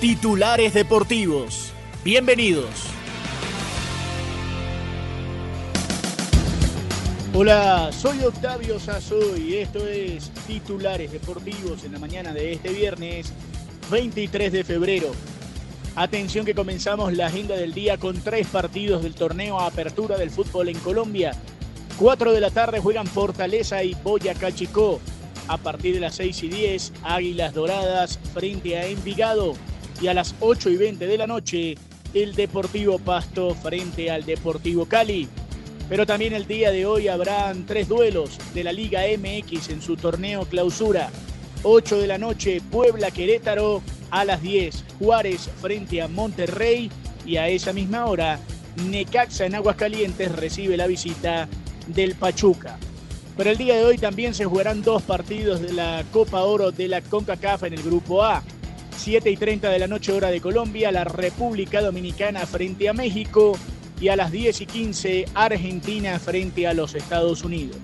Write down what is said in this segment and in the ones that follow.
Titulares Deportivos. Bienvenidos. Hola, soy Octavio Sazo y esto es Titulares Deportivos en la mañana de este viernes 23 de febrero. Atención que comenzamos la agenda del día con tres partidos del torneo a apertura del fútbol en Colombia. 4 de la tarde juegan Fortaleza y Boyacá Chicó. A partir de las 6 y 10, Águilas Doradas frente a Envigado. Y a las 8 y 20 de la noche, el Deportivo Pasto frente al Deportivo Cali. Pero también el día de hoy habrán tres duelos de la Liga MX en su torneo clausura. 8 de la noche, Puebla Querétaro. A las 10, Juárez frente a Monterrey. Y a esa misma hora, Necaxa en Aguascalientes recibe la visita del Pachuca. Pero el día de hoy también se jugarán dos partidos de la Copa Oro de la CONCACAF en el Grupo A. 7 y 30 de la noche hora de Colombia, la República Dominicana frente a México y a las 10 y 15 Argentina frente a los Estados Unidos.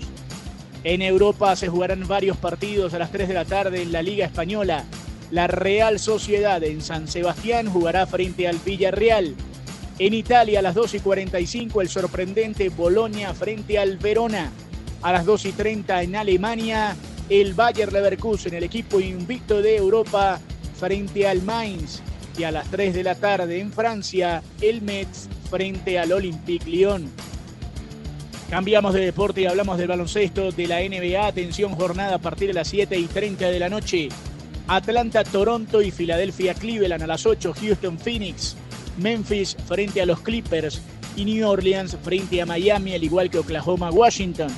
En Europa se jugarán varios partidos a las 3 de la tarde en la Liga Española. La Real Sociedad en San Sebastián jugará frente al Villarreal. En Italia a las 2 y 45 el sorprendente Bolonia frente al Verona. A las 2 y 30 en Alemania el Bayer Leverkusen, el equipo invicto de Europa frente al Mainz. Y a las 3 de la tarde en Francia el Metz frente al Olympique Lyon. Cambiamos de deporte y hablamos del baloncesto de la NBA. Atención, jornada a partir de las 7 y 30 de la noche. Atlanta, Toronto y Filadelfia, Cleveland a las 8. Houston, Phoenix. Memphis frente a los Clippers. Y New Orleans frente a Miami, al igual que Oklahoma, Washington.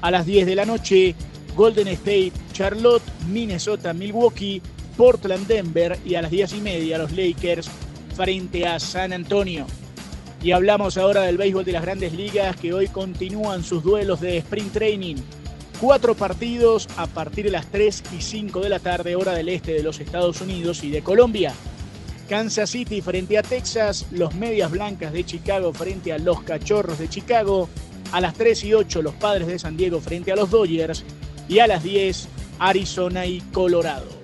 A las 10 de la noche, Golden State, Charlotte, Minnesota, Milwaukee, Portland, Denver. Y a las 10 y media, los Lakers frente a San Antonio. Y hablamos ahora del béisbol de las grandes ligas que hoy continúan sus duelos de sprint training. Cuatro partidos a partir de las 3 y 5 de la tarde, hora del este de los Estados Unidos y de Colombia. Kansas City frente a Texas, los Medias Blancas de Chicago frente a los Cachorros de Chicago. A las 3 y 8 los Padres de San Diego frente a los Dodgers. Y a las 10 Arizona y Colorado.